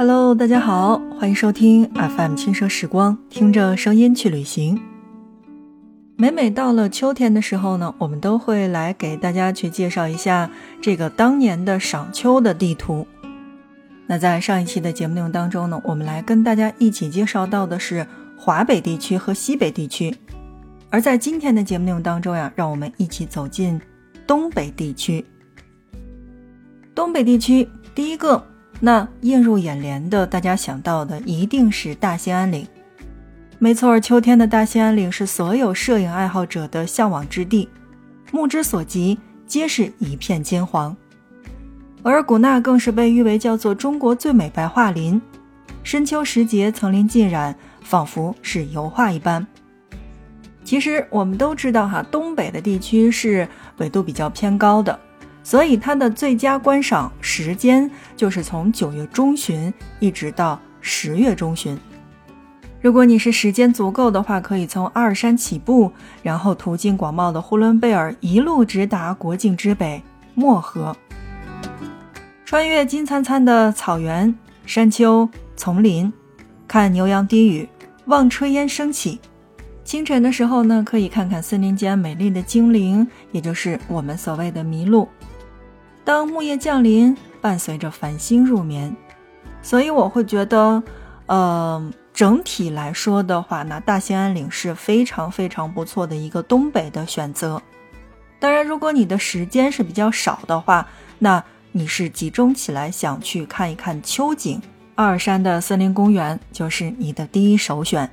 Hello，大家好，欢迎收听 FM 轻奢时光，听着声音去旅行。每每到了秋天的时候呢，我们都会来给大家去介绍一下这个当年的赏秋的地图。那在上一期的节目内容当中呢，我们来跟大家一起介绍到的是华北地区和西北地区。而在今天的节目内容当中呀，让我们一起走进东北地区。东北地区第一个。那映入眼帘的，大家想到的一定是大兴安岭。没错，秋天的大兴安岭是所有摄影爱好者的向往之地，目之所及皆是一片金黄。额尔古纳更是被誉为叫做中国最美白桦林，深秋时节层林尽染，仿佛是油画一般。其实我们都知道哈，东北的地区是纬度比较偏高的。所以它的最佳观赏时间就是从九月中旬一直到十月中旬。如果你是时间足够的话，可以从阿尔山起步，然后途经广袤的呼伦贝尔，一路直达国境之北漠河，穿越金灿灿的草原、山丘、丛林，看牛羊低语，望炊烟升起。清晨的时候呢，可以看看森林间美丽的精灵，也就是我们所谓的麋鹿。当木叶降临，伴随着繁星入眠，所以我会觉得，呃，整体来说的话，那大兴安岭是非常非常不错的一个东北的选择。当然，如果你的时间是比较少的话，那你是集中起来想去看一看秋景，阿尔山的森林公园就是你的第一首选。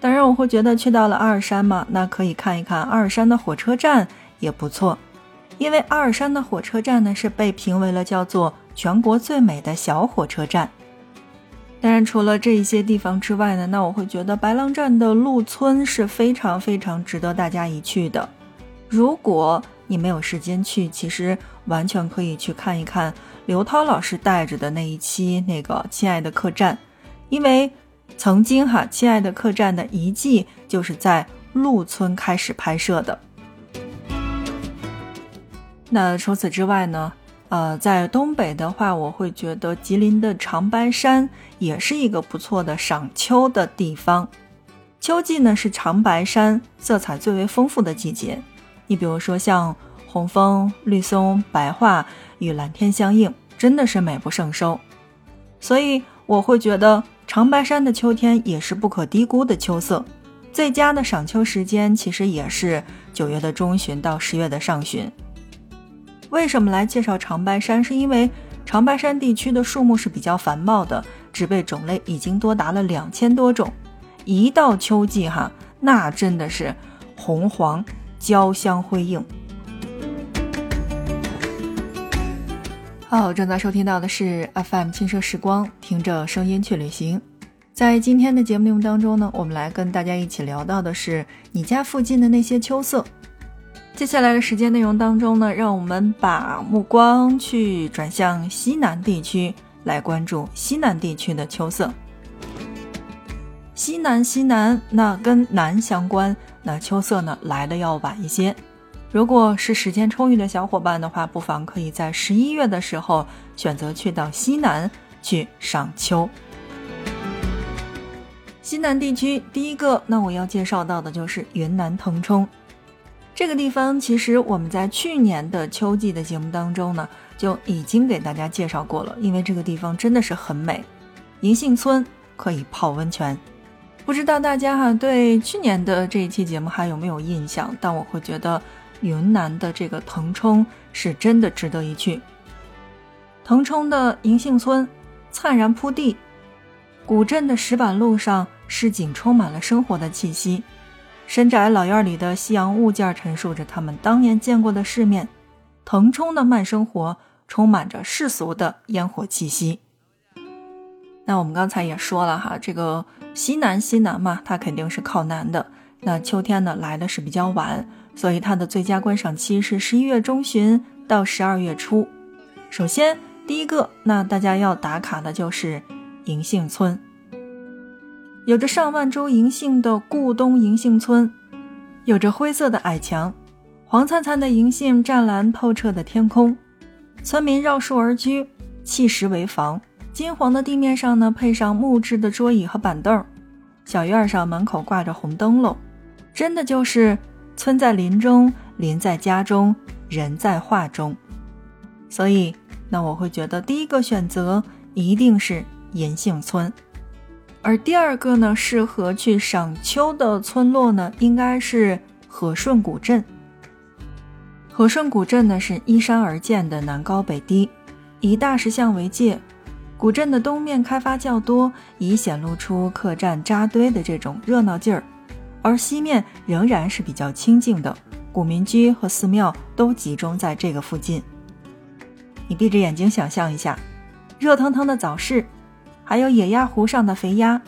当然，我会觉得去到了阿尔山嘛，那可以看一看阿尔山的火车站也不错。因为阿尔山的火车站呢是被评为了叫做全国最美的小火车站。当然，除了这一些地方之外呢，那我会觉得白狼站的鹿村是非常非常值得大家一去的。如果你没有时间去，其实完全可以去看一看刘涛老师带着的那一期那个《亲爱的客栈》，因为曾经哈《亲爱的客栈》的一季就是在鹿村开始拍摄的。那除此之外呢？呃，在东北的话，我会觉得吉林的长白山也是一个不错的赏秋的地方。秋季呢是长白山色彩最为丰富的季节。你比如说像红枫、绿松、白桦与蓝天相映，真的是美不胜收。所以我会觉得长白山的秋天也是不可低估的秋色。最佳的赏秋时间其实也是九月的中旬到十月的上旬。为什么来介绍长白山？是因为长白山地区的树木是比较繁茂的，植被种类已经多达了两千多种。一到秋季，哈，那真的是红黄交相辉映。好，正在收听到的是 FM 轻奢时光，听着声音去旅行。在今天的节目内容当中呢，我们来跟大家一起聊到的是你家附近的那些秋色。接下来的时间内容当中呢，让我们把目光去转向西南地区，来关注西南地区的秋色。西南，西南，那跟南相关，那秋色呢来的要晚一些。如果是时间充裕的小伙伴的话，不妨可以在十一月的时候选择去到西南去赏秋。西南地区第一个，那我要介绍到的就是云南腾冲。这个地方其实我们在去年的秋季的节目当中呢，就已经给大家介绍过了。因为这个地方真的是很美，银杏村可以泡温泉。不知道大家哈对去年的这一期节目还有没有印象？但我会觉得云南的这个腾冲是真的值得一去。腾冲的银杏村灿然铺地，古镇的石板路上市井充满了生活的气息。深宅老院里的西洋物件陈述着他们当年见过的世面，腾冲的慢生活充满着世俗的烟火气息。那我们刚才也说了哈，这个西南西南嘛，它肯定是靠南的。那秋天呢来的是比较晚，所以它的最佳观赏期是十一月中旬到十二月初。首先第一个，那大家要打卡的就是银杏村。有着上万株银杏的顾东银杏村，有着灰色的矮墙，黄灿灿的银杏湛蓝透彻的天空，村民绕树而居，砌石为房，金黄的地面上呢，配上木质的桌椅和板凳，小院上门口挂着红灯笼，真的就是村在林中，林在家中，人在画中。所以，那我会觉得第一个选择一定是银杏村，而第二个呢，适合去赏秋的村落呢，应该是和顺古镇。和顺古镇呢，是依山而建的南高北低，以大石像为界。古镇的东面开发较多，已显露出客栈扎堆的这种热闹劲儿，而西面仍然是比较清静的，古民居和寺庙都集中在这个附近。你闭着眼睛想象一下，热腾腾的早市，还有野鸭湖上的肥鸭，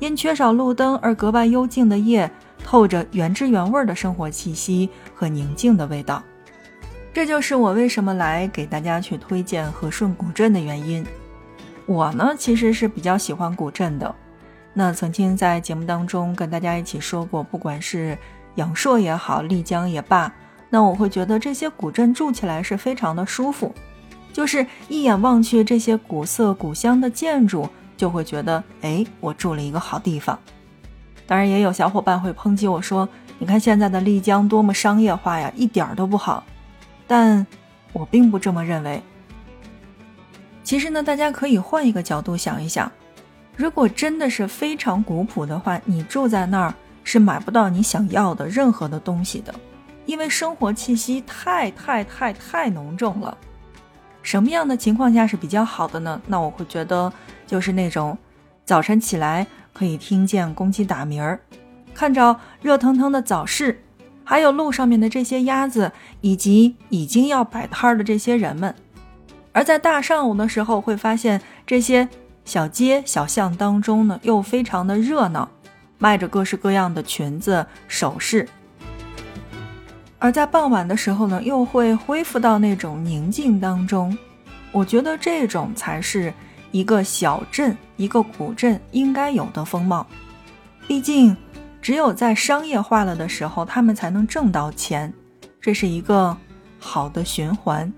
因缺少路灯而格外幽静的夜，透着原汁原味的生活气息和宁静的味道。这就是我为什么来给大家去推荐和顺古镇的原因。我呢，其实是比较喜欢古镇的。那曾经在节目当中跟大家一起说过，不管是阳朔也好，丽江也罢，那我会觉得这些古镇住起来是非常的舒服，就是一眼望去这些古色古香的建筑，就会觉得，哎，我住了一个好地方。当然，也有小伙伴会抨击我说，你看现在的丽江多么商业化呀，一点都不好。但我并不这么认为。其实呢，大家可以换一个角度想一想，如果真的是非常古朴的话，你住在那儿是买不到你想要的任何的东西的，因为生活气息太太太太浓重了。什么样的情况下是比较好的呢？那我会觉得就是那种早晨起来可以听见公鸡打鸣儿，看着热腾腾的早市，还有路上面的这些鸭子，以及已经要摆摊儿的这些人们。而在大上午的时候，会发现这些小街小巷当中呢，又非常的热闹，卖着各式各样的裙子、首饰。而在傍晚的时候呢，又会恢复到那种宁静当中。我觉得这种才是一个小镇、一个古镇应该有的风貌。毕竟，只有在商业化了的时候，他们才能挣到钱，这是一个好的循环。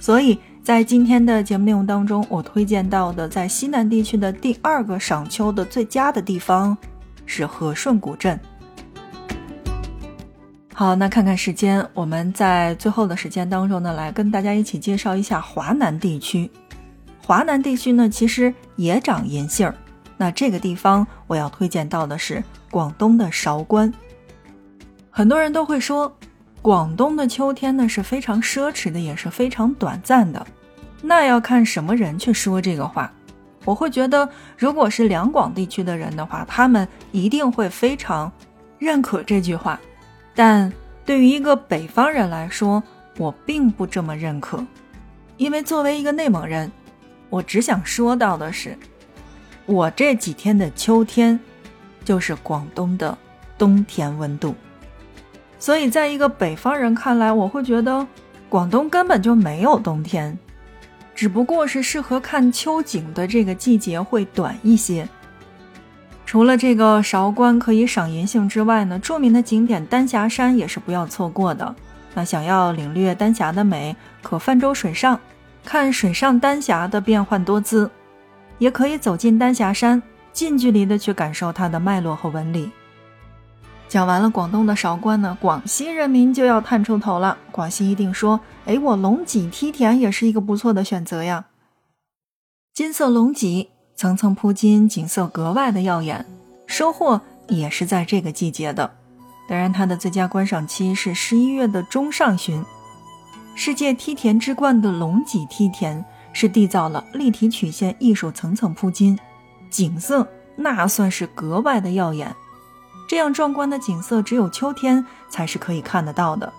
所以。在今天的节目内容当中，我推荐到的在西南地区的第二个赏秋的最佳的地方是和顺古镇。好，那看看时间，我们在最后的时间当中呢，来跟大家一起介绍一下华南地区。华南地区呢，其实也长银杏儿。那这个地方我要推荐到的是广东的韶关。很多人都会说。广东的秋天呢是非常奢侈的，也是非常短暂的。那要看什么人去说这个话。我会觉得，如果是两广地区的人的话，他们一定会非常认可这句话。但对于一个北方人来说，我并不这么认可。因为作为一个内蒙人，我只想说到的是，我这几天的秋天，就是广东的冬天温度。所以，在一个北方人看来，我会觉得广东根本就没有冬天，只不过是适合看秋景的这个季节会短一些。除了这个韶关可以赏银杏之外呢，著名的景点丹霞山也是不要错过的。那想要领略丹霞的美，可泛舟水上，看水上丹霞的变幻多姿；也可以走进丹霞山，近距离的去感受它的脉络和纹理。讲完了广东的韶关呢，广西人民就要探出头了。广西一定说：“哎，我龙脊梯田也是一个不错的选择呀。”金色龙脊层层铺金，景色格外的耀眼，收获也是在这个季节的。当然，它的最佳观赏期是十一月的中上旬。世界梯田之冠的龙脊梯田是缔造了立体曲线艺术，层层铺金，景色那算是格外的耀眼。这样壮观的景色，只有秋天才是可以看得到的。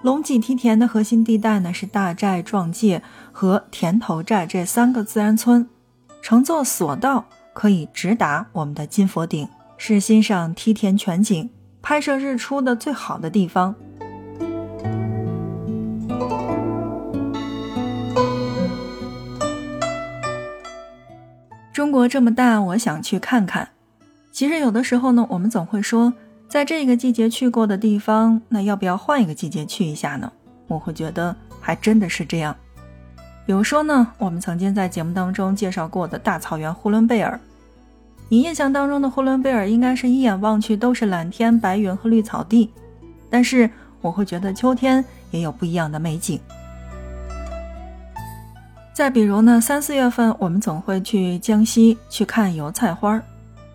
龙脊梯田的核心地带呢，是大寨壮界和田头寨这三个自然村。乘坐索道可以直达我们的金佛顶，是欣赏梯田全景、拍摄日出的最好的地方。中国这么大，我想去看看。其实有的时候呢，我们总会说，在这个季节去过的地方，那要不要换一个季节去一下呢？我会觉得还真的是这样。比如说呢，我们曾经在节目当中介绍过的大草原呼伦贝尔。你印象当中的呼伦贝尔应该是一眼望去都是蓝天白云和绿草地，但是我会觉得秋天也有不一样的美景。再比如呢，三四月份我们总会去江西去看油菜花儿，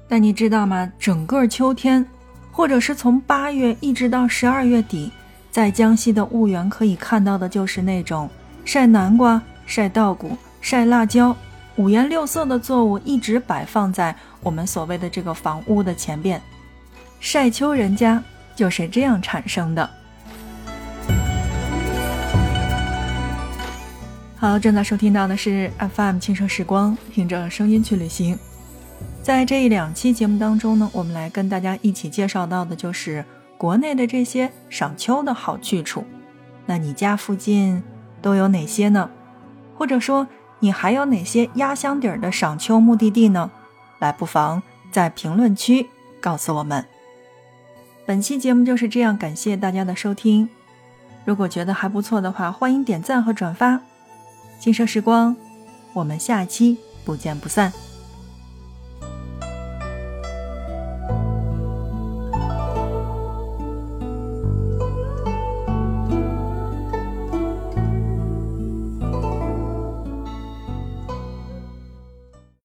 但你知道吗？整个秋天，或者是从八月一直到十二月底，在江西的婺源可以看到的就是那种晒南瓜。晒稻谷、晒辣椒，五颜六色的作物一直摆放在我们所谓的这个房屋的前边。晒秋人家就是这样产生的。好，正在收听到的是 FM 轻声时光，听着声音去旅行。在这一两期节目当中呢，我们来跟大家一起介绍到的就是国内的这些赏秋的好去处。那你家附近都有哪些呢？或者说，你还有哪些压箱底儿的赏秋目的地呢？来，不妨在评论区告诉我们。本期节目就是这样，感谢大家的收听。如果觉得还不错的话，欢迎点赞和转发。轻奢时光，我们下期不见不散。